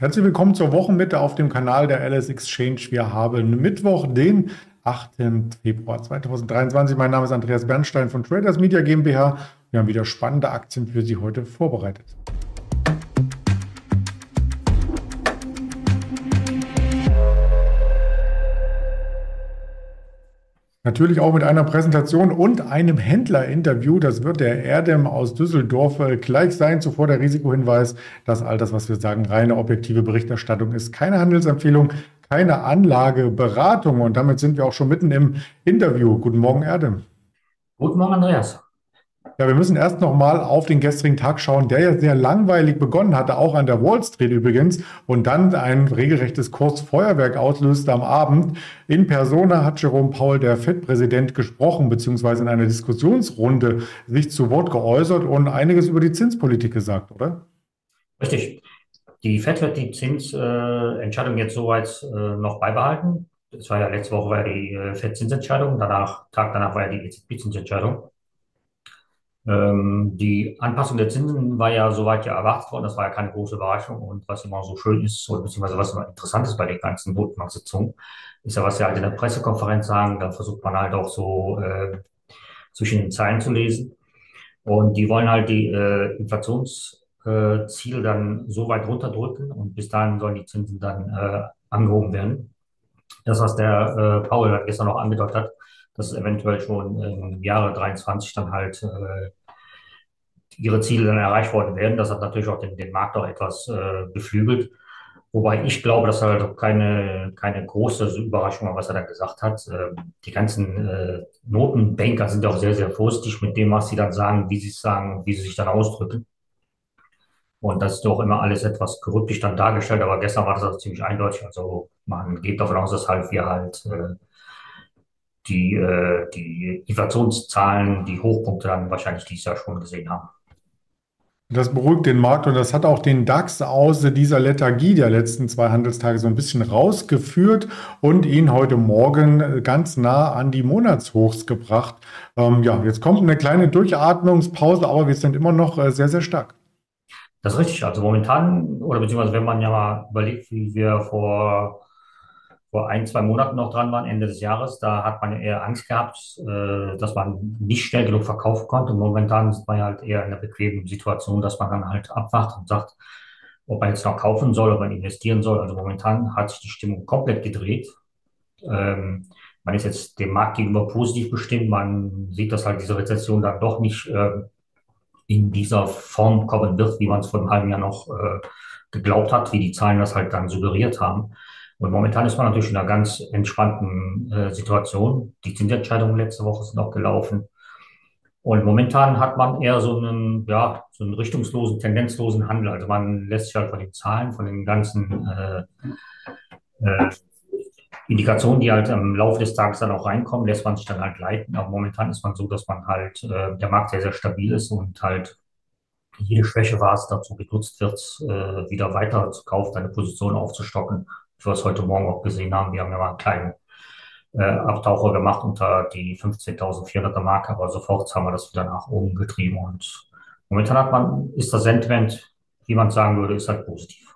Herzlich willkommen zur Wochenmitte auf dem Kanal der LS Exchange. Wir haben Mittwoch, den 8. Februar 2023. Mein Name ist Andreas Bernstein von Traders Media GmbH. Wir haben wieder spannende Aktien für Sie heute vorbereitet. Natürlich auch mit einer Präsentation und einem Händlerinterview. Das wird der Erdem aus Düsseldorf äh, gleich sein. Zuvor der Risikohinweis, dass all das, was wir sagen, reine objektive Berichterstattung ist. Keine Handelsempfehlung, keine Anlageberatung. Und damit sind wir auch schon mitten im Interview. Guten Morgen, Erdem. Guten Morgen, Andreas. Ja, wir müssen erst noch mal auf den gestrigen Tag schauen, der ja sehr langweilig begonnen hatte, auch an der Wall Street übrigens, und dann ein regelrechtes Kursfeuerwerk auslöste am Abend. In Persona hat Jerome Paul, der FED-Präsident, gesprochen, beziehungsweise in einer Diskussionsrunde sich zu Wort geäußert und einiges über die Zinspolitik gesagt, oder? Richtig. Die FED wird die Zinsentscheidung jetzt soweit äh, noch beibehalten. Das war ja letzte Woche war die äh, FED-Zinsentscheidung, danach, Tag danach war ja die EZB-Zinsentscheidung. Ähm, die Anpassung der Zinsen war ja soweit ja erwartet worden. Das war ja keine große Überraschung. Und was immer so schön ist, beziehungsweise was immer interessant ist bei den ganzen Notenbanksitzungen, ist ja, was sie halt in der Pressekonferenz sagen. Da versucht man halt auch so äh, zwischen den Zeilen zu lesen. Und die wollen halt die äh, Inflationsziele äh, dann so weit runterdrücken und bis dahin sollen die Zinsen dann äh, angehoben werden. Das, was der äh, Paul gestern noch angedeutet hat, dass eventuell schon im Jahre 23 dann halt äh, ihre Ziele dann erreicht worden werden. Das hat natürlich auch den, den Markt auch etwas äh, beflügelt. Wobei ich glaube, dass halt keine, keine große Überraschung war, was er da gesagt hat. Ähm, die ganzen äh, Notenbanker sind auch sehr, sehr vorsichtig mit dem, was sie dann sagen, wie sie sagen, wie sie sich dann ausdrücken. Und das ist doch immer alles etwas gerüppig dann dargestellt, aber gestern war das auch ziemlich eindeutig. Also man geht davon aus, dass halt wir halt äh, die, äh, die Inflationszahlen, die Hochpunkte dann wahrscheinlich dieses Jahr schon gesehen haben. Das beruhigt den Markt und das hat auch den DAX aus dieser Lethargie der letzten zwei Handelstage so ein bisschen rausgeführt und ihn heute Morgen ganz nah an die Monatshochs gebracht. Ähm, ja, jetzt kommt eine kleine Durchatmungspause, aber wir sind immer noch äh, sehr, sehr stark. Das ist richtig. Also momentan, oder beziehungsweise wenn man ja mal überlegt, wie wir vor vor ein, zwei Monaten noch dran waren, Ende des Jahres, da hat man eher Angst gehabt, äh, dass man nicht schnell genug verkaufen konnte. Momentan ist man halt eher in der bequemen Situation, dass man dann halt abwacht und sagt, ob man jetzt noch kaufen soll, ob man investieren soll. Also momentan hat sich die Stimmung komplett gedreht. Ähm, man ist jetzt dem Markt gegenüber positiv bestimmt. Man sieht, dass halt diese Rezession dann doch nicht äh, in dieser Form kommen wird, wie man es vor einem halben Jahr noch äh, geglaubt hat, wie die Zahlen das halt dann suggeriert haben. Und momentan ist man natürlich in einer ganz entspannten äh, Situation. Die Zinsentscheidungen letzte Woche sind auch gelaufen. Und momentan hat man eher so einen, ja, so einen richtungslosen, tendenzlosen Handel. Also man lässt sich halt von den Zahlen, von den ganzen äh, äh, Indikationen, die halt im Laufe des Tages dann auch reinkommen, lässt man sich dann halt leiten. Aber momentan ist man so, dass man halt, äh, der Markt sehr, sehr stabil ist und halt jede Schwäche es dazu genutzt wird, äh, wieder weiter zu kaufen, eine Position aufzustocken wir es heute Morgen auch gesehen haben. Wir haben ja mal einen kleinen äh, Abtaucher gemacht unter die 15.400er Marke, aber sofort haben wir das wieder nach oben getrieben und momentan hat man, ist das Sentiment, wie man sagen würde, ist halt positiv.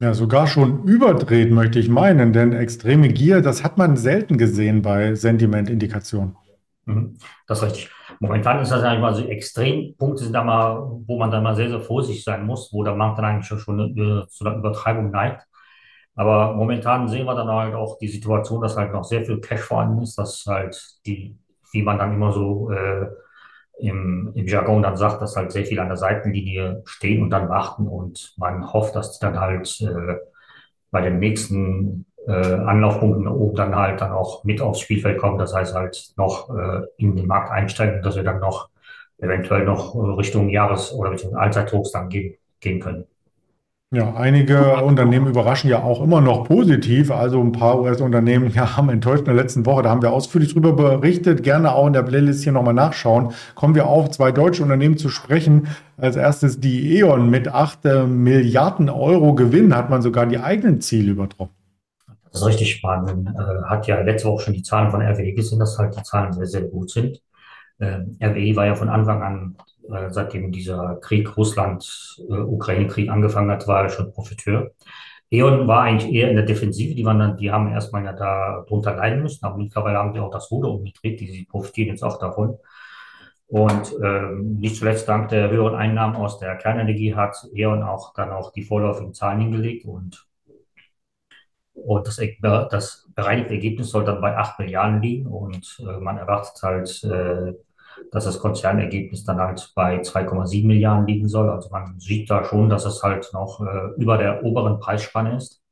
Ja, sogar schon überdreht, möchte ich meinen, denn extreme Gier, das hat man selten gesehen bei Sentimentindikationen. Mhm, das ist richtig. Momentan ist das eigentlich mal so Extrempunkte sind da mal, wo man dann mal sehr, sehr vorsichtig sein muss, wo der Markt dann eigentlich schon äh, zu einer Übertreibung neigt. Aber momentan sehen wir dann halt auch die Situation, dass halt noch sehr viel Cash vorhanden ist, dass halt die, wie man dann immer so äh, im, im Jargon dann sagt, dass halt sehr viel an der Seitenlinie stehen und dann warten und man hofft, dass die dann halt äh, bei den nächsten äh, Anlaufpunkten oben dann halt dann auch mit aufs Spielfeld kommen. Das heißt halt noch äh, in den Markt einsteigen, dass wir dann noch eventuell noch Richtung Jahres- oder Richtung Allzeithochs dann gehen, gehen können. Ja, einige Unternehmen überraschen ja auch immer noch positiv. Also ein paar US-Unternehmen ja, haben enttäuscht in der letzten Woche. Da haben wir ausführlich drüber berichtet. Gerne auch in der Playlist hier nochmal nachschauen. Kommen wir auf zwei deutsche Unternehmen zu sprechen. Als erstes die E.ON mit 8 äh, Milliarden Euro Gewinn hat man sogar die eigenen Ziele übertroffen. Das ist richtig spannend. Äh, hat ja letzte Woche schon die Zahlen von RWE gesehen, dass halt die Zahlen sehr, sehr gut sind. Äh, RWE war ja von Anfang an äh, seitdem dieser Krieg, Russland-Ukraine-Krieg angefangen hat, war er schon Profiteur. E.ON war eigentlich eher in der Defensive. Die waren dann, die haben erstmal ja da drunter leiden müssen, aber mittlerweile haben die auch das Ruder umgedreht. Die, die profitieren jetzt auch davon. Und ähm, nicht zuletzt dank der höheren Einnahmen aus der Kernenergie hat E.ON auch dann auch die vorläufigen Zahlen hingelegt und, und das, das bereinigte Ergebnis soll dann bei 8 Milliarden liegen und äh, man erwartet halt, äh, dass das Konzernergebnis dann halt bei 2,7 Milliarden liegen soll. Also man sieht da schon, dass es halt noch äh, über der oberen Preisspanne ist.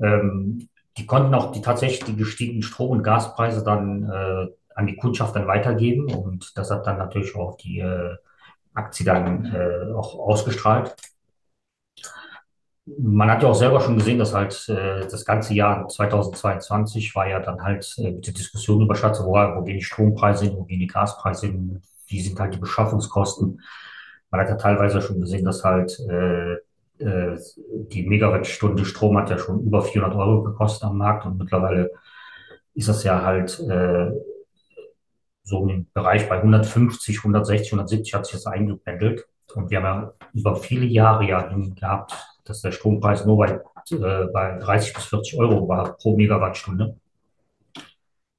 Ähm, die konnten auch die tatsächlich gestiegenen Strom- und Gaspreise dann äh, an die Kundschaft dann weitergeben und das hat dann natürlich auch die äh, Aktie dann äh, auch ausgestrahlt. Man hat ja auch selber schon gesehen, dass halt äh, das ganze Jahr 2022 war ja dann halt äh, die Diskussion über Schatz, wo, wo gehen die Strompreise hin, wo gehen die Gaspreise hin, wie sind halt die Beschaffungskosten. Man hat ja teilweise schon gesehen, dass halt äh, äh, die Megawattstunde Strom hat ja schon über 400 Euro gekostet am Markt und mittlerweile ist das ja halt äh, so im Bereich bei 150, 160, 170 hat sich das eingependelt. Und wir haben ja über viele Jahre ja gehabt, dass der Strompreis nur bei, äh, bei 30 bis 40 Euro war pro Megawattstunde.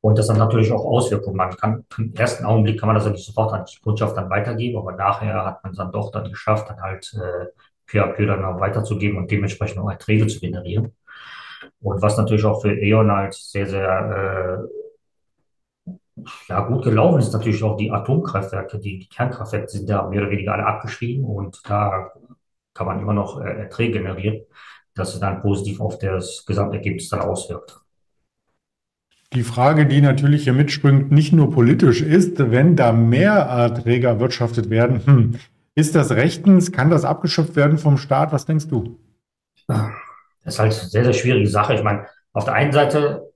Und das hat natürlich auch Auswirkungen. Man kann, im ersten Augenblick kann man das ja nicht sofort an die Kundschaft dann weitergeben, aber nachher hat man es dann doch dann geschafft, dann halt äh, peu à peu dann auch weiterzugeben und dementsprechend auch Erträge zu generieren. Und was natürlich auch für E.ON halt sehr, sehr äh, ja, gut gelaufen ist natürlich auch die Atomkraftwerke. Die, die Kernkraftwerke sind ja mehr oder weniger alle abgeschrieben und da kann man immer noch äh, Erträge generieren, dass es dann positiv auf das Gesamtergebnis dann auswirkt. Die Frage, die natürlich hier mitspringt, nicht nur politisch ist, wenn da mehr Erträge erwirtschaftet werden, hm, ist das rechtens? Kann das abgeschöpft werden vom Staat? Was denkst du? Das ist halt eine sehr, sehr schwierige Sache. Ich meine, auf der einen Seite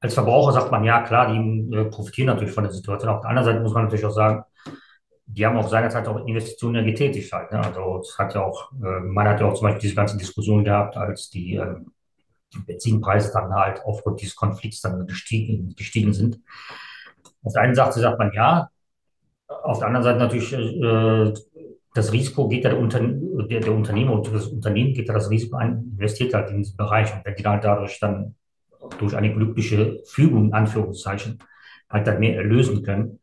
als Verbraucher sagt man, ja klar, die äh, profitieren natürlich von der Situation. Auf der anderen Seite muss man natürlich auch sagen, die haben auch seinerzeit auch Investitionen getätigt halt. Ne? Also es hat ja auch, äh, man hat ja auch zum Beispiel diese ganze Diskussion gehabt, als die, äh, Benzinpreise dann halt aufgrund dieses Konflikts dann gestiegen, gestiegen sind. Auf der einen Seite sagt man ja, auf der anderen Seite natürlich äh, das Risiko geht ja der, Unter der, der Unternehmer und das Unternehmen geht ja das Risiko ein, investiert halt in diesen Bereich und wenn die dann dadurch dann durch eine glückliche Fügung, in Anführungszeichen, halt dann mehr erlösen können,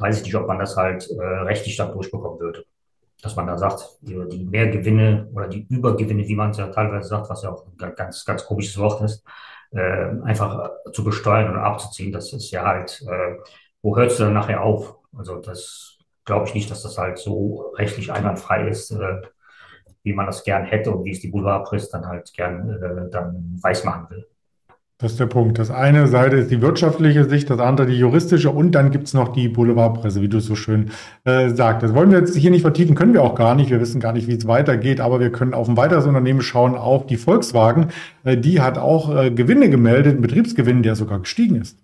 weiß ich nicht, ob man das halt äh, rechtlich dann durchbekommen würde. Dass man da sagt, die, die Mehrgewinne oder die Übergewinne, wie man es ja teilweise sagt, was ja auch ein ganz, ganz komisches Wort ist, äh, einfach zu besteuern oder abzuziehen, das ist ja halt, äh, wo hört es dann nachher auf? Also das glaube ich nicht, dass das halt so rechtlich einwandfrei ist, äh, wie man das gern hätte und wie es die Boulevardpresse dann halt gern äh, dann weiß machen will. Das ist der Punkt. Das eine Seite ist die wirtschaftliche Sicht, das andere die juristische und dann gibt es noch die Boulevardpresse, wie du es so schön äh, sagst. Das wollen wir jetzt hier nicht vertiefen, können wir auch gar nicht. Wir wissen gar nicht, wie es weitergeht, aber wir können auf ein weiteres Unternehmen schauen, auf die Volkswagen. Äh, die hat auch äh, Gewinne gemeldet, einen Betriebsgewinn, der sogar gestiegen ist.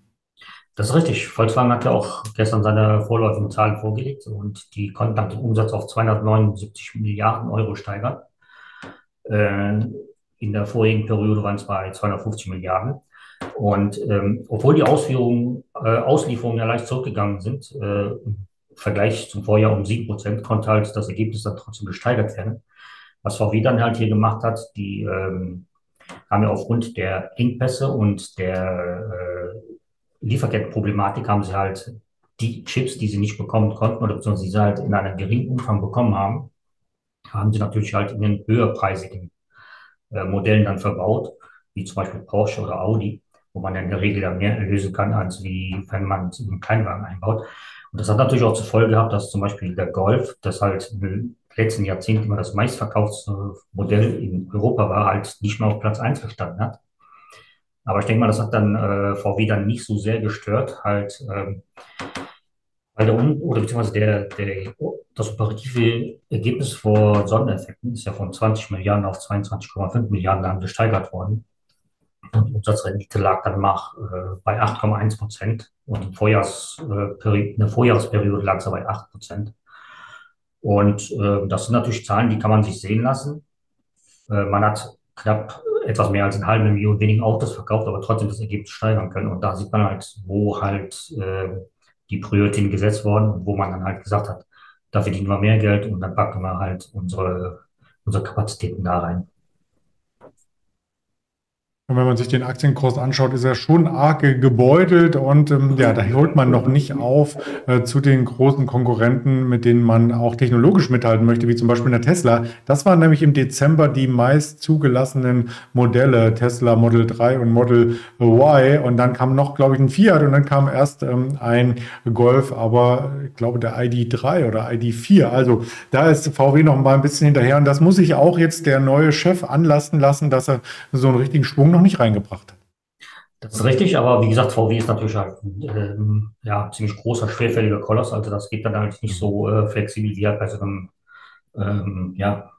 Das ist richtig. Volkswagen hat ja auch gestern seine vorläufigen Zahlen vorgelegt und die konnten dann den Umsatz auf 279 Milliarden Euro steigern. Äh, in der vorigen Periode waren es bei 250 Milliarden. Und ähm, obwohl die Ausführungen, äh, Auslieferungen ja leicht zurückgegangen sind, äh, im Vergleich zum Vorjahr um sieben Prozent, konnte halt das Ergebnis dann trotzdem gesteigert werden. Was VW dann halt hier gemacht hat, die ähm, haben ja aufgrund der Engpässe und der äh, Lieferkettenproblematik haben sie halt die Chips, die sie nicht bekommen konnten oder beziehungsweise die sie halt in einem geringen Umfang bekommen haben, haben sie natürlich halt in den höherpreisigen äh, Modellen dann verbaut, wie zum Beispiel Porsche oder Audi wo man in der Regel dann mehr erlösen kann, als wie wenn man einen Kleinwagen einbaut. Und das hat natürlich auch zur Folge gehabt, dass zum Beispiel der Golf, das halt im letzten Jahrzehnt immer das meistverkaufte Modell in Europa war, halt nicht mehr auf Platz 1 gestanden hat. Aber ich denke mal, das hat dann äh, VW dann nicht so sehr gestört, halt, ähm, weil der, oder beziehungsweise der, der, das operative Ergebnis vor Sondereffekten ist ja von 20 Milliarden auf 22,5 Milliarden dann gesteigert worden. Und die Umsatzrendite lag dann nach, äh, bei 8,1 Prozent und in, Vorjahrs, äh, in der Vorjahresperiode lag es bei 8 Prozent. Und äh, das sind natürlich Zahlen, die kann man sich sehen lassen. Äh, man hat knapp etwas mehr als eine halbe Million weniger Autos verkauft, aber trotzdem das Ergebnis steigern können. Und da sieht man halt, wo halt äh, die Prioritäten gesetzt worden, wo man dann halt gesagt hat, da verdienen wir mehr Geld und dann packen wir halt unsere, unsere Kapazitäten da rein. Und wenn man sich den Aktienkurs anschaut, ist er schon arg gebeutelt und ähm, ja, da holt man noch nicht auf äh, zu den großen Konkurrenten, mit denen man auch technologisch mithalten möchte, wie zum Beispiel der Tesla. Das waren nämlich im Dezember die meist zugelassenen Modelle, Tesla Model 3 und Model Y. Und dann kam noch, glaube ich, ein Fiat und dann kam erst ähm, ein Golf, aber ich glaube der ID3 oder ID4. Also da ist VW noch mal ein bisschen hinterher und das muss sich auch jetzt der neue Chef anlassen lassen, dass er so einen richtigen Schwung noch nicht reingebracht. Das ist richtig, aber wie gesagt, VW ist natürlich halt ähm, ja, ziemlich großer, schwerfälliger Koloss. Also das geht dann halt nicht so äh, flexibel wie halt bei so einem ähm, ja,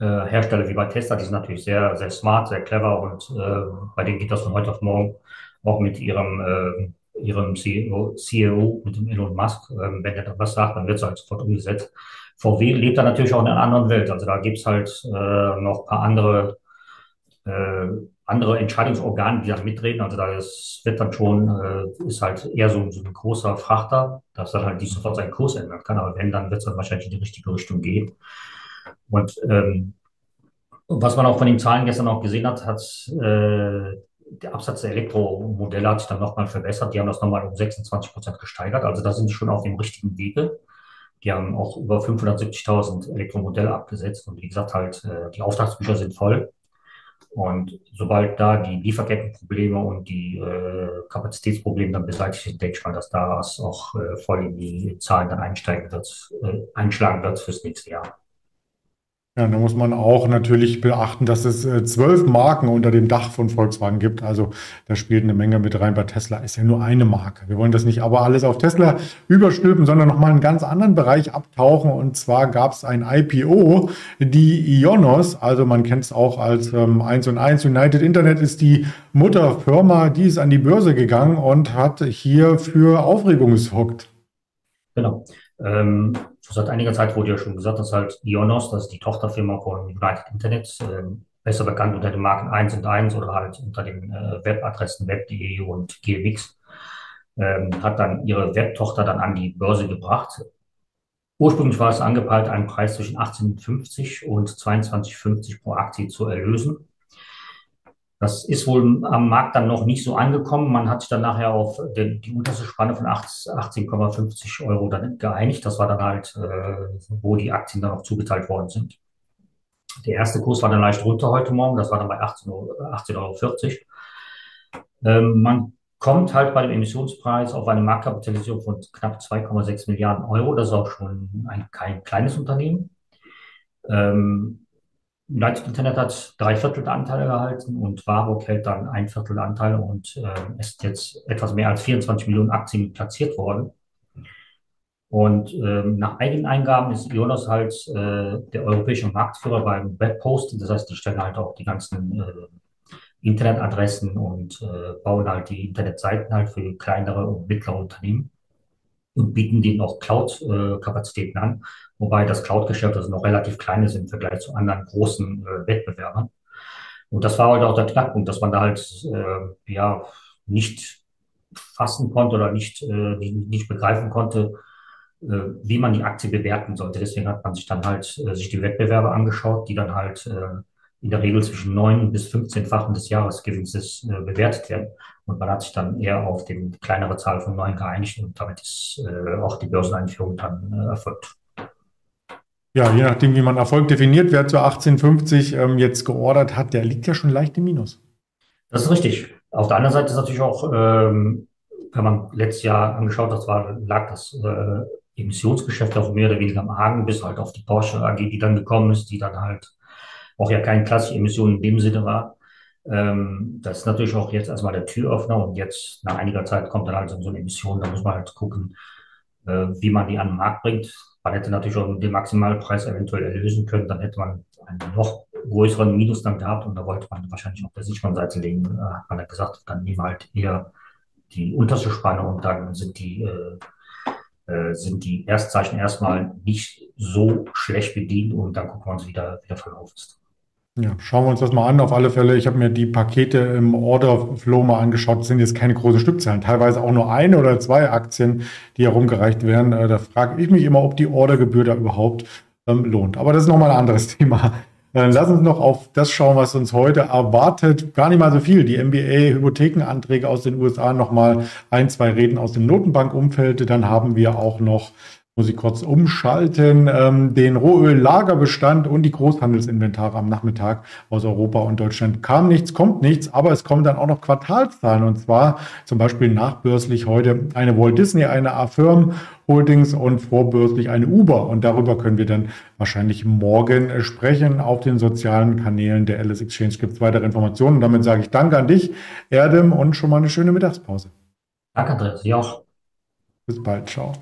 äh, Hersteller wie bei Tesla. Die sind natürlich sehr, sehr smart, sehr clever und äh, bei denen geht das von heute auf morgen auch mit ihrem, äh, ihrem CEO, CEO, mit dem Elon Musk. Ähm, wenn der da was sagt, dann wird es halt sofort umgesetzt. VW lebt da natürlich auch in einer anderen Welt. Also da gibt es halt äh, noch ein paar andere äh, andere Entscheidungsorgane, die dann mitreden. Also da ist, wird dann schon, äh, ist halt eher so, so, ein großer Frachter, dass dann halt nicht sofort seinen Kurs ändern kann. Aber wenn, dann wird es dann wahrscheinlich in die richtige Richtung gehen. Und ähm, was man auch von den Zahlen gestern auch gesehen hat, hat äh, der Absatz der Elektromodelle hat sich dann nochmal verbessert. Die haben das nochmal um 26 Prozent gesteigert. Also da sind sie schon auf dem richtigen Wege. Die haben auch über 570.000 Elektromodelle abgesetzt. Und wie gesagt, halt, äh, die Auftragsbücher sind voll. Und sobald da die Lieferkettenprobleme und die äh, Kapazitätsprobleme dann beseitigt sind, denke ich mal, dass da auch äh, voll in die Zahlen dann einsteigen wird, äh, einschlagen wird fürs nächste Jahr. Ja, da muss man auch natürlich beachten, dass es äh, zwölf Marken unter dem Dach von Volkswagen gibt. Also da spielt eine Menge mit rein. Bei Tesla ist ja nur eine Marke. Wir wollen das nicht aber alles auf Tesla überstülpen, sondern nochmal einen ganz anderen Bereich abtauchen. Und zwar gab es ein IPO, die Ionos. Also man kennt es auch als ähm, 1 und 1. United Internet ist die Mutterfirma, die ist an die Börse gegangen und hat hier für Aufregung gesorgt. Genau. Ähm, seit einiger Zeit wurde ja schon gesagt, dass halt Ionos, das ist die Tochterfirma von United Internet, äh, besser bekannt unter den Marken 1 und 1 oder halt unter den äh, Webadressen web.de und GMX, ähm, hat dann ihre Webtochter dann an die Börse gebracht. Ursprünglich war es angepeilt, einen Preis zwischen 18,50 und 22,50 pro Aktie zu erlösen. Das ist wohl am Markt dann noch nicht so angekommen. Man hat sich dann nachher auf die, die unterste Spanne von 18,50 Euro dann geeinigt. Das war dann halt, äh, wo die Aktien dann auch zugeteilt worden sind. Der erste Kurs war dann leicht runter heute Morgen. Das war dann bei 18,40 18 Euro. Ähm, man kommt halt bei dem Emissionspreis auf eine Marktkapitalisierung von knapp 2,6 Milliarden Euro. Das ist auch schon ein, kein kleines Unternehmen. Ähm, United Internet hat drei Viertel der Anteile gehalten und Warburg hält dann ein Viertel der Anteile und äh, ist jetzt etwas mehr als 24 Millionen Aktien platziert worden. Und ähm, nach eigenen Eingaben ist Ionos halt äh, der europäische Marktführer beim Webhosting. Das heißt, die stellen halt auch die ganzen äh, Internetadressen und äh, bauen halt die Internetseiten halt für kleinere und mittlere Unternehmen und bieten denen auch Cloud-Kapazitäten an, wobei das Cloud-Geschäft also noch relativ klein ist im Vergleich zu anderen großen äh, Wettbewerbern. Und das war halt auch der Knackpunkt, dass man da halt äh, ja nicht fassen konnte oder nicht, äh, nicht begreifen konnte, äh, wie man die Aktie bewerten sollte. Deswegen hat man sich dann halt äh, sich die Wettbewerber angeschaut, die dann halt äh, in der Regel zwischen 9 bis 15-fachen des Jahresgewinns äh, bewertet werden. Und man hat sich dann eher auf die kleinere Zahl von 9 geeinigt und damit ist äh, auch die Börseneinführung dann äh, erfolgt. Ja, je nachdem, wie man Erfolg definiert, wer zu 1850 ähm, jetzt geordert hat, der liegt ja schon leicht im Minus. Das ist richtig. Auf der anderen Seite ist natürlich auch, ähm, wenn man letztes Jahr angeschaut hat, war, lag das äh, Emissionsgeschäft auch mehr oder weniger am Argen, bis halt auf die Porsche AG, die dann gekommen ist, die dann halt auch ja keine klassische Emission in dem Sinne war. Ähm, das ist natürlich auch jetzt erstmal der Türöffner und jetzt nach einiger Zeit kommt dann halt so eine Emission, da muss man halt gucken, äh, wie man die an den Markt bringt. Man hätte natürlich auch den Maximalpreis eventuell erlösen können, dann hätte man einen noch größeren Minus dann gehabt und da wollte man wahrscheinlich auf der sicheren Seite legen, äh, hat man ja gesagt, dann nehmen wir halt eher die unterste Spanne und dann sind die äh, äh, sind die Erstzeichen erstmal nicht so schlecht bedient und dann gucken wir uns, wie der, wie der Verlauf ist. Ja, schauen wir uns das mal an. Auf alle Fälle, ich habe mir die Pakete im Order Flow mal angeschaut. Das sind jetzt keine großen Stückzahlen. Teilweise auch nur eine oder zwei Aktien, die herumgereicht werden. Äh, da frage ich mich immer, ob die Ordergebühr da überhaupt ähm, lohnt. Aber das ist nochmal ein anderes Thema. Äh, lass uns noch auf das schauen, was uns heute erwartet. Gar nicht mal so viel. Die MBA-Hypothekenanträge aus den USA nochmal ein, zwei Reden aus dem Notenbankumfeld. Dann haben wir auch noch muss ich kurz umschalten, ähm, den Rohöl-Lagerbestand und die Großhandelsinventare am Nachmittag aus Europa und Deutschland. Kam nichts, kommt nichts, aber es kommen dann auch noch Quartalszahlen und zwar zum Beispiel nachbörslich heute eine Walt Disney, eine Affirm Holdings und vorbörslich eine Uber und darüber können wir dann wahrscheinlich morgen sprechen. Auf den sozialen Kanälen der Alice Exchange gibt es weitere Informationen. damit sage ich Danke an dich, Erdem, und schon mal eine schöne Mittagspause. Danke, Andreas. Ja. Bis bald. Ciao.